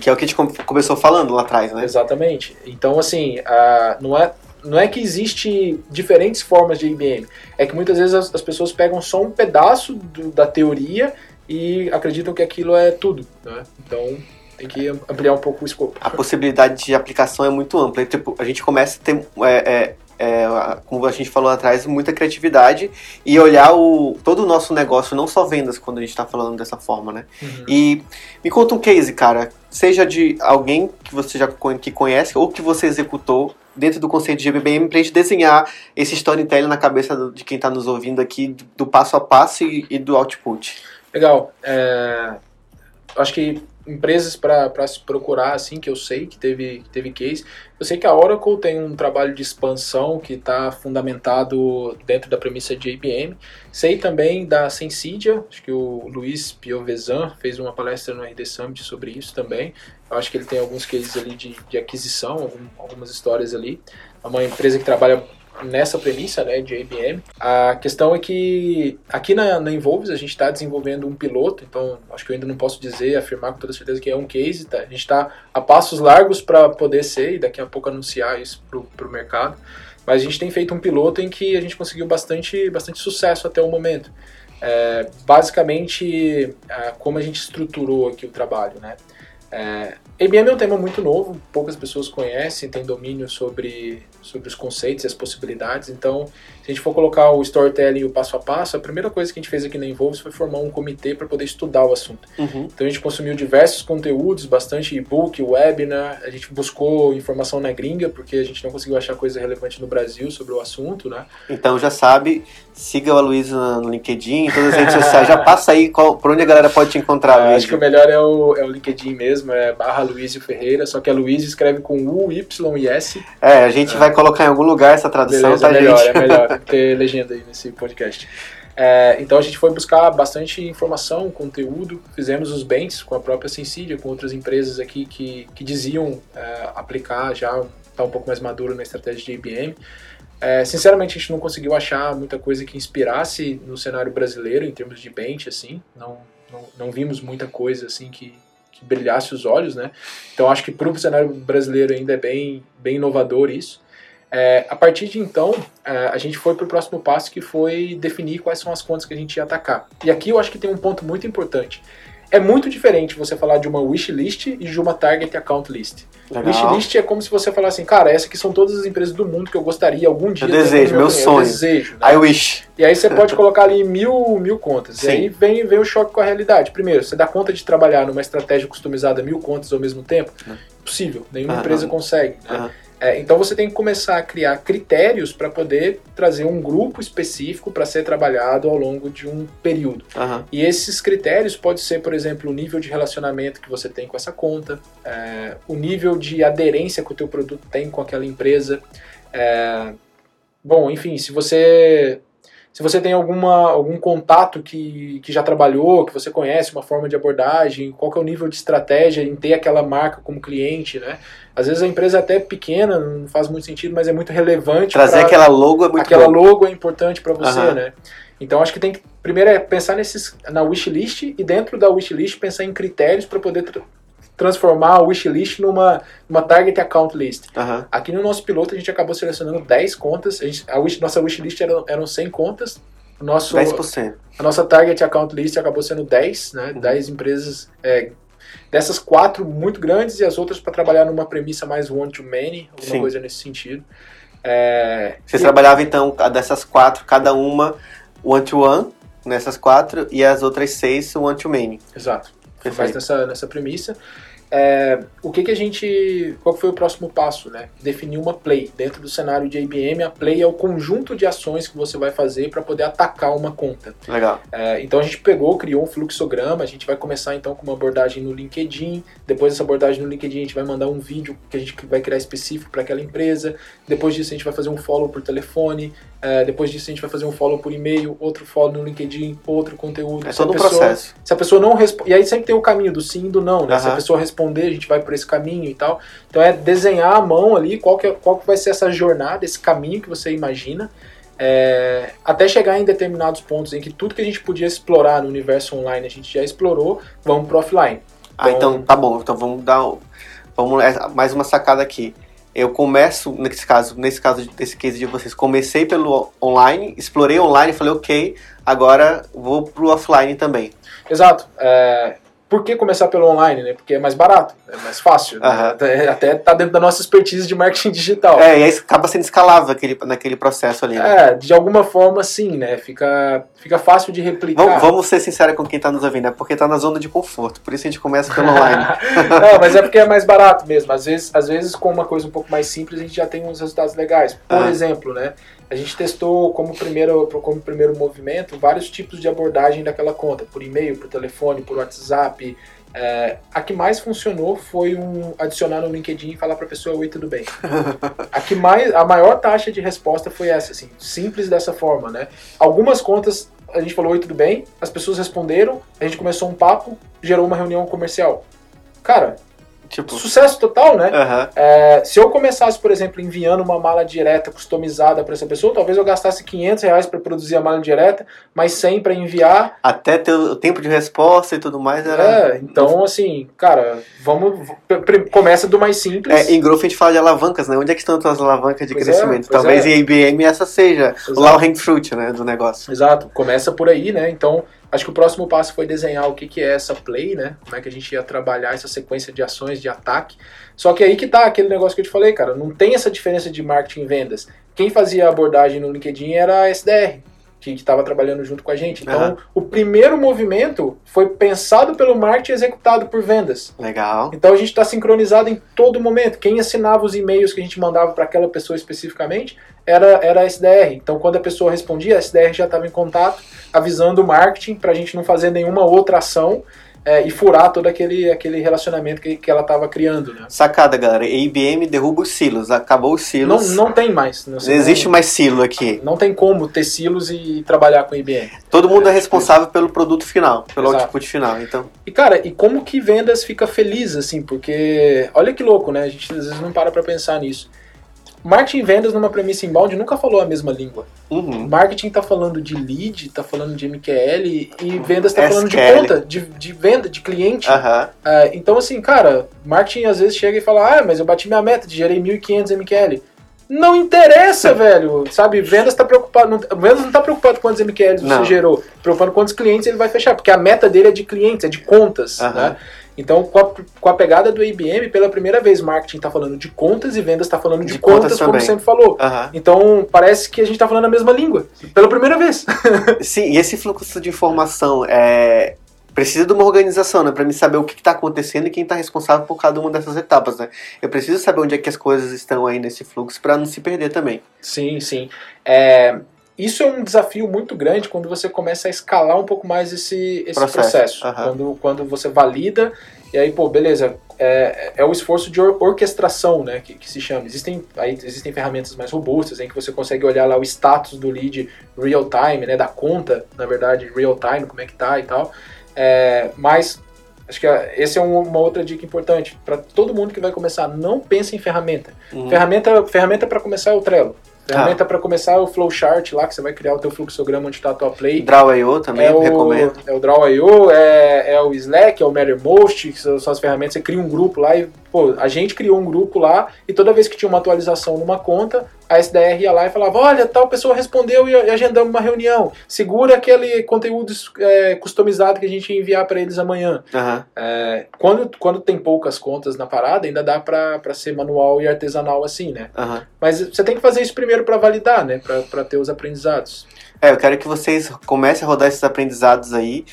Que é o que a gente com- começou falando lá atrás, né? Exatamente. Então, assim, ah, não, é, não é que existe diferentes formas de IBM. É que muitas vezes as, as pessoas pegam só um pedaço do- da teoria e acreditam que aquilo é tudo. Né? Então, tem que ampliar um pouco o escopo. A possibilidade de aplicação é muito ampla. Tipo, a gente começa a ter, é, é, é, como a gente falou atrás, muita criatividade e olhar o, todo o nosso negócio, não só vendas, quando a gente está falando dessa forma, né? Uhum. E me conta um case, cara, seja de alguém que você já que conhece ou que você executou dentro do conceito de GBM pra gente desenhar esse storytelling na cabeça de quem está nos ouvindo aqui, do, passo a passo e, e do output. Legal. É, acho que empresas para se procurar, assim, que eu sei que teve, que teve case. Eu sei que a Oracle tem um trabalho de expansão que está fundamentado dentro da premissa de IBM. Sei também da Sensidia, acho que o Luiz Piovesan fez uma palestra no RD Summit sobre isso também. Eu acho que ele tem alguns cases ali de, de aquisição, algum- algumas histórias ali. É uma empresa que trabalha nessa premissa né, de IBM. A questão é que aqui na, na Involves a gente está desenvolvendo um piloto, então acho que eu ainda não posso dizer, afirmar com toda certeza que é um case. Tá? A gente está a passos largos para poder ser e daqui a pouco anunciar isso para o mercado. Mas a gente tem feito um piloto em que a gente conseguiu bastante, bastante sucesso até o momento. É, basicamente, é, como a gente estruturou aqui o trabalho, né? É, IBM é um tema muito novo, poucas pessoas conhecem, têm domínio sobre, sobre os conceitos e as possibilidades. Então, se a gente for colocar o storytelling e o passo a passo, a primeira coisa que a gente fez aqui na Involves foi formar um comitê para poder estudar o assunto. Uhum. Então a gente consumiu diversos conteúdos, bastante e-book, webinar, a gente buscou informação na gringa, porque a gente não conseguiu achar coisa relevante no Brasil sobre o assunto, né? Então já sabe, siga o Aloysio no LinkedIn, em todas as redes sociais, já passa aí qual, por onde a galera pode te encontrar, Ah, acho que o melhor é o, é o LinkedIn mesmo, é barra Luizio Ferreira, só que a Luizio escreve com U, Y e S. É, a gente vai colocar em algum lugar essa tradução, Beleza, tá, é melhor, gente? é melhor. Ter legenda aí nesse podcast. É, então a gente foi buscar bastante informação, conteúdo, fizemos os bens com a própria Sensidia, com outras empresas aqui que, que diziam é, aplicar já, tá um pouco mais maduro na estratégia de IBM. É, sinceramente, a gente não conseguiu achar muita coisa que inspirasse no cenário brasileiro em termos de bench, assim. Não, não, não vimos muita coisa assim que, que brilhasse os olhos, né? Então acho que para o cenário brasileiro ainda é bem, bem inovador isso. É, a partir de então, é, a gente foi para o próximo passo que foi definir quais são as contas que a gente ia atacar. E aqui eu acho que tem um ponto muito importante. É muito diferente você falar de uma wishlist e de uma target account list. Legal. Wishlist é como se você falasse assim, cara, essas aqui são todas as empresas do mundo que eu gostaria algum dia. ter desejo, meu cliente. sonho. Eu desejo. né? I wish. E aí você pode colocar ali mil, mil contas. Sim. E aí vem, vem o choque com a realidade. Primeiro, você dá conta de trabalhar numa estratégia customizada mil contas ao mesmo tempo? Não. Impossível. Nenhuma Aham. empresa consegue. né? Aham. É, então você tem que começar a criar critérios para poder trazer um grupo específico para ser trabalhado ao longo de um período. Aham. E esses critérios pode ser, por exemplo, o nível de relacionamento que você tem com essa conta, é, o nível de aderência que o teu produto tem com aquela empresa. é, bom, enfim, se você se você tem alguma, algum contato que, que já trabalhou, que você conhece, uma forma de abordagem, qual que é o nível de estratégia em ter aquela marca como cliente, né? Às vezes a empresa é até pequena, não faz muito sentido, mas é muito relevante. Trazer pra- aquela logo é muito aquela bom. logo é importante para você, Aham. né? Então acho que tem que primeiro é pensar nesses na wishlist e dentro da wishlist pensar em critérios para poder transformar a wishlist numa, numa target account list. Aham. Aqui no nosso piloto a gente acabou selecionando 10 contas, a, gente, a wish- nossa wishlist eram, eram 100 contas, o nosso, 10%. a nossa target account list acabou sendo 10, né? Uhum. 10 empresas, é, dessas quatro muito grandes e as outras para trabalhar numa premissa mais one-to-many, alguma Sim. coisa nesse sentido. É, Vocês e- trabalhavam então dessas quatro, cada uma one-to-one, nessas quatro, e as outras seis one-to-many. Exato. Faz Perfeito. nessa, nessa premissa. É, o que que a gente. Qual foi o próximo passo, né? Definir uma play. Dentro do cenário de IBM, a play é o conjunto de ações que você vai fazer para poder atacar uma conta. Legal. É, então a gente pegou, criou um fluxograma, a gente vai começar então com uma abordagem no LinkedIn, depois dessa abordagem no LinkedIn a gente vai mandar um vídeo que a gente vai criar específico para aquela empresa, depois disso a gente vai fazer um follow por telefone, é, depois disso a gente vai fazer um follow por e-mail, outro follow no LinkedIn, outro conteúdo. É Se todo um pessoa- processo. se a pessoa não responde. E aí sempre tem o caminho do sim e do não, né? Se a pessoa responder, a gente vai por esse caminho e tal. Então é desenhar a mão ali qual que, é- qual que vai ser essa jornada, esse caminho que você imagina. é, até chegar em determinados pontos em que tudo que a gente podia explorar no universo online a gente já explorou, vamos pro offline. Ah, Então- então tá bom. Então vamos dar. Vamos é, mais uma sacada aqui. Eu começo, nesse caso, nesse caso desse case de vocês, comecei pelo online, explorei online, falei, ok, agora vou pro offline também. Exato. É, por que começar pelo online, né? Porque é mais barato, é mais fácil. né? Até, até tá dentro da nossa expertise de marketing digital. É, e aí acaba sendo escalável aquele, naquele processo ali. Né? É, de alguma forma sim, né? Fica, fica fácil de replicar. Vamos, vamos ser sinceros com quem tá nos ouvindo, é porque tá na zona de conforto, por isso a gente começa pelo online. Não, mas é porque é mais barato mesmo. Às vezes, às vezes, com uma coisa um pouco mais simples, a gente já tem uns resultados legais. Por Ah. exemplo, né? A gente testou como primeiro, como primeiro movimento vários tipos de abordagem daquela conta, por e-mail, por telefone, por WhatsApp. É, a que mais funcionou foi um adicionar no LinkedIn e falar para a pessoa oi tudo bem. a que mais, a maior taxa de resposta foi essa, assim, simples dessa forma, né? Algumas contas a gente falou oi tudo bem, as pessoas responderam, a gente começou um papo, gerou uma reunião comercial. Cara, tipo, sucesso total, né? aham. É, se eu começasse, por exemplo, enviando uma mala direta customizada para essa pessoa, talvez eu gastasse 500 reais para produzir a mala direta, mas 100 para enviar. até ter o tempo de resposta e tudo mais era. É, então, assim, cara, vamos. Começa do mais simples. É, em Growth a gente fala de alavancas, né? Onde é que estão as alavancas de Pois é, crescimento? pois Talvez é. em IBM essa seja Exato. o low hang fruit, né, do negócio. Exato, começa por aí, né? Então, acho que o próximo passo foi desenhar o que, que é essa play, né? Como é que a gente ia trabalhar essa sequência de ações de ataque. Só que aí que tá aquele negócio que eu te falei, cara, não tem essa diferença de marketing e vendas. Quem fazia abordagem no LinkedIn era a SDR, que estava trabalhando junto com a gente. Então, Aham. o primeiro movimento foi pensado pelo marketing e executado por vendas. Legal. Então a gente está sincronizado em todo momento. Quem assinava os e-mails que a gente mandava para aquela pessoa especificamente era, era a SDR. Então quando a pessoa respondia, a SDR já estava em contato, avisando o marketing para a gente não fazer nenhuma outra ação é, e furar todo aquele, aquele relacionamento que, que ela estava criando. Né? Sacada, galera. IBM derruba os silos. Acabou os Não, silos. não tem mais. Não, Não existe mais silo aqui. Não tem como ter silos e trabalhar com IBM. Todo mundo é responsável pelo produto final, pelo Exato. output final. Então, E cara, e como que vendas fica feliz assim? Porque olha que louco, né? A gente às vezes não para pra pensar nisso. Marketing e vendas numa premissa inbound nunca falou a mesma língua. uhum. Marketing tá falando de lead, tá falando de MQL e vendas tá falando de SQL. conta, de, de venda, de cliente. Aham. Ah, então assim, cara, marketing às vezes chega e fala: "Ah, mas eu bati minha meta, gerei 1500 MQL". Não interessa, velho. Sabe, vendas tá preocupado, não, vendas não tá preocupado com quantos MQLs Não. você gerou, preocupado com quantos clientes ele vai fechar, porque a meta dele é de clientes, é de contas, Aham. né? Então, com a, com a pegada do IBM, pela primeira vez, marketing tá falando de contas e vendas tá falando de, De contas contas, como sempre falou. Aham. Então, parece que a gente tá falando a mesma língua, pela primeira vez. Sim, e esse fluxo de informação é. Precisa de uma organização, né? Pra mim saber o que, que tá acontecendo e quem tá responsável por cada uma dessas etapas, né? Eu preciso saber onde é que as coisas estão aí nesse fluxo pra não se perder também. Sim, sim. É, isso é um desafio muito grande quando você começa a escalar um pouco mais esse, esse Processo, processo. aham. Quando, quando você valida, e aí, pô, beleza, é, é o esforço de or- orquestração, né, que, que se chama. Existem, aí, existem ferramentas mais robustas em que você consegue olhar lá o status do lead real time, né, da conta, na verdade, real time, como é que tá e tal. É, mas acho que é- esse é um- uma outra dica importante para todo mundo que vai começar. Não pense em ferramenta. Uhum. Ferramenta, ferramenta para começar é o Trello. Ferramenta para começar é o Flowchart lá, que você vai criar o teu fluxograma onde está a tua play. Draw.io também, é o, recomendo. É o Draw.io, é, é o Slack, é o Mattermost, que são, são as ferramentas. Você cria um grupo lá e, pô, a gente criou um grupo lá e toda vez que tinha uma atualização numa conta, a SDR ia lá e falava, olha, tal pessoa respondeu e agendamos uma reunião. Segura aquele conteúdo é, customizado que a gente ia enviar para eles amanhã. Aham. É, quando, quando tem poucas contas na parada, ainda dá para ser manual e artesanal assim, né? Aham. Mas você tem que fazer isso primeiro para validar, né? Para ter os aprendizados. É, eu quero que vocês comecem a rodar esses aprendizados aí.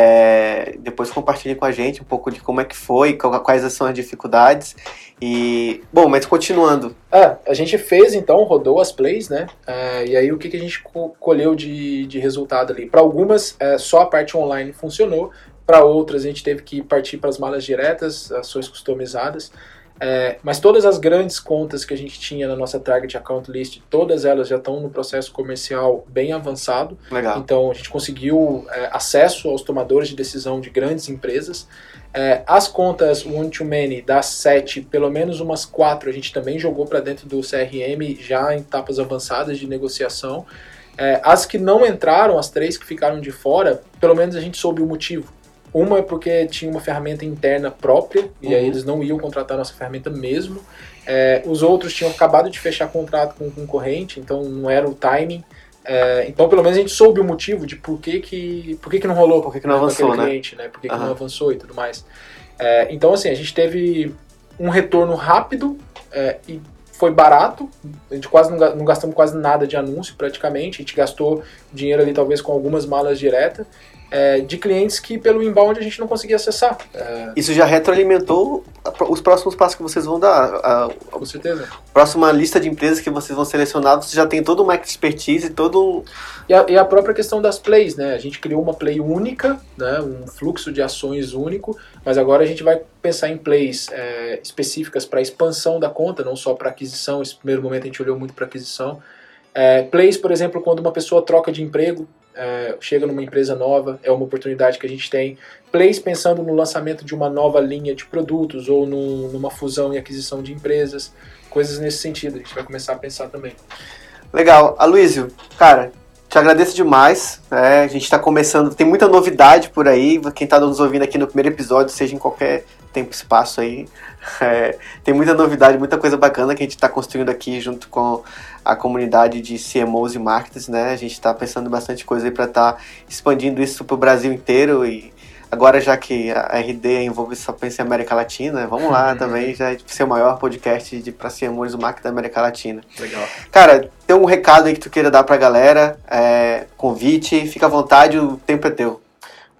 É, depois compartilhem com a gente um pouco de como é que foi, quais são as dificuldades. E, bom, mas continuando. Ah, a gente fez então, rodou as plays, né? Ah, e aí o que, que a gente co- colheu de, de resultado ali? Para algumas, é, só a parte online funcionou. Para outras, a gente teve que partir para as malas diretas, ações customizadas. É, mas todas as grandes contas que a gente tinha na nossa target account list, todas elas já estão no processo comercial bem avançado. Legal. Então a gente conseguiu é, acesso aos tomadores de decisão de grandes empresas. É, as contas one to many das sete, pelo menos umas quatro a gente também jogou para dentro do CRM já em etapas avançadas de negociação. É, as que não entraram, as três que ficaram de fora, pelo menos a gente soube o motivo. Uma é porque tinha uma ferramenta interna própria, e aí Uhum. eles não iam contratar a nossa ferramenta mesmo. É, os outros tinham acabado de fechar contrato com o concorrente, então não era o timing. É, então, pelo menos a gente soube o motivo de por que, que, por que, que não rolou. Por que que não avançou, aquele né? cliente, né? Por que, que Aham. não avançou e tudo mais. É, então, assim, a gente teve um retorno rápido é, e foi barato. A gente quase não, não gastamos quase nada de anúncio praticamente. A gente gastou dinheiro ali talvez com algumas malas diretas. É, de clientes que pelo inbound a gente não conseguia acessar. É, Isso já retroalimentou a os próximos passos que vocês vão dar. A, a com certeza. próxima lista de empresas que vocês vão selecionar, você já tem toda uma expertise, todo. E a, e a própria questão das plays, né? A gente criou uma play única, né? um fluxo de ações único, mas agora a gente vai pensar em plays é, específicas para expansão da conta, não só para aquisição. Nesse primeiro momento a gente olhou muito para aquisição. É, plays, por exemplo, quando uma pessoa troca de emprego, é, chega numa empresa nova, é uma oportunidade que a gente tem. Plays pensando no lançamento de uma nova linha de produtos ou num- numa fusão e aquisição de empresas, coisas nesse sentido. A gente vai começar a pensar também. Legal. Aloysio, cara, te agradeço demais. né? A gente está começando, tem muita novidade por aí. Quem está nos ouvindo aqui no primeiro episódio, seja em qualquer tempo e espaço aí, é, tem muita novidade, muita coisa bacana que a gente está construindo aqui junto com a comunidade de CMOs e marketers, né? A gente está pensando bastante coisa aí para estar expandindo isso para o Brasil inteiro e agora já que a RD envolve só pensa em América Latina, vamos lá também já ser o maior podcast de para CMOs e marketing da América Latina. Legal. Cara, tem um recado aí que tu queira dar pra galera, é, convite, fica à vontade, o tempo é teu.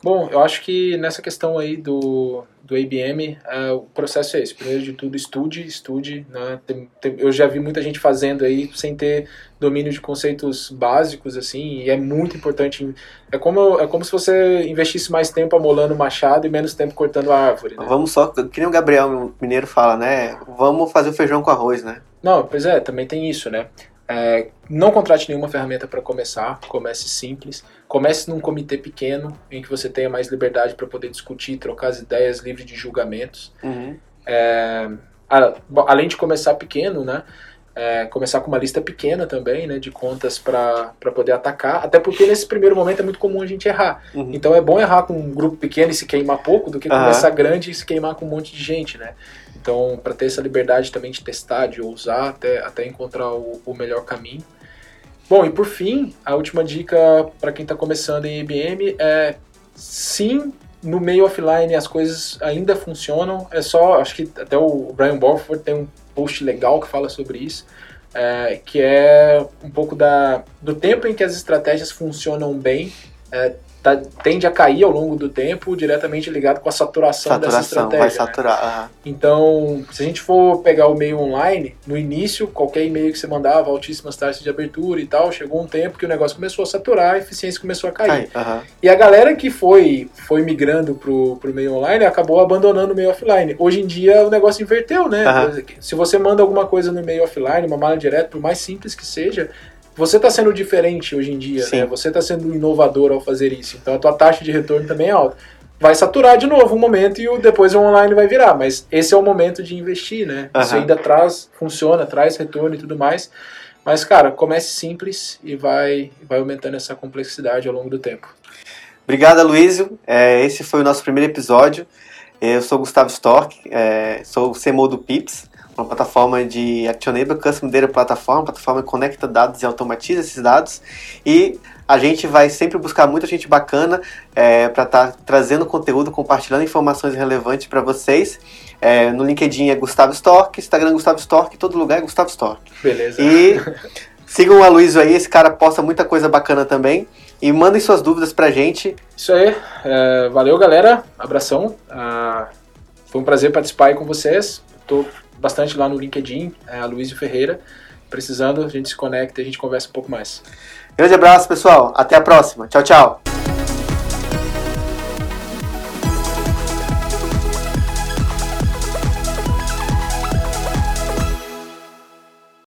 Bom, eu acho que nessa questão aí do, do ABM, é, o processo é esse. Primeiro de tudo, estude, estude. Né? Tem- tem- eu já vi muita gente fazendo aí sem ter domínio de conceitos básicos, assim, e é muito importante. É como, é como se você investisse mais tempo amolando o machado e menos tempo cortando a árvore. Né? Vamos só, que nem o Gabriel Mineiro fala, né? Vamos fazer o feijão com arroz, né? Não, pois é, também tem isso, né? É, não contrate nenhuma ferramenta para começar, comece simples. Comece num comitê pequeno, em que você tenha mais liberdade para poder discutir, trocar as ideias, livre de julgamentos. Uhum. É, a- além de começar pequeno, né? é, começar com uma lista pequena também, né? De contas para poder atacar. Até porque nesse primeiro momento é muito comum a gente errar. Uhum. Então é bom errar com um grupo pequeno e se queimar pouco do que Aham. começar grande e se queimar com um monte de gente, né? Então, para ter essa liberdade também de testar, de ousar, até, até encontrar o, o melhor caminho. Bom, e por fim, a última dica para quem está começando em IBM é sim, no meio offline as coisas ainda funcionam. É só, acho que até o Brian Borford tem um post legal que fala sobre isso, é, que é um pouco da, do tempo em que as estratégias funcionam bem. é, tá- tende a cair ao longo do tempo, diretamente ligado com a saturação, dessa Saturação, estratégia. vai né? saturar. aham. Então, se a gente for pegar o e-mail online, no início, qualquer e-mail que você mandava, altíssimas taxas de abertura e tal, chegou um tempo que o negócio começou a saturar, a eficiência começou a cair. E a galera que foi, foi migrando pro, pro meio online acabou abandonando o meio offline. Hoje em dia o negócio inverteu, né? Se você manda alguma coisa no meio offline, uma mala direta, por mais simples que seja, você está sendo diferente hoje em dia, né? Você está sendo inovador ao fazer isso. Então a tua taxa de retorno também é alta. Vai saturar de novo um momento e o, depois o online vai virar, mas esse é o momento de investir, né? Isso Aham. ainda traz, funciona, traz retorno e tudo mais. Mas, cara, comece simples e vai, vai aumentando essa complexidade ao longo do tempo. Obrigado, Luísio. É, esse foi o nosso primeiro episódio. Eu sou Gustavo Stork, é, sou o CMO do Pips, uma plataforma de Actionable Custom Data Platform, plataforma que conecta dados e automatiza esses dados. E a gente vai sempre buscar muita gente bacana é, para estar tá trazendo conteúdo, compartilhando informações relevantes para vocês. É, no LinkedIn é Gustavo Stork, Instagram é Gustavo Stork, todo lugar é Gustavo Stork. Beleza. E sigam o Aloysio aí, esse cara posta muita coisa bacana também. E mandem suas dúvidas pra gente. Isso aí. É, valeu, galera. Abração. Ah, foi um prazer participar aí com vocês. Estou bastante lá no LinkedIn, é, Aloysio Ferreira. Precisando, a gente se conecta e a gente conversa um pouco mais. Grande abraço, pessoal. Até a próxima. Tchau, tchau.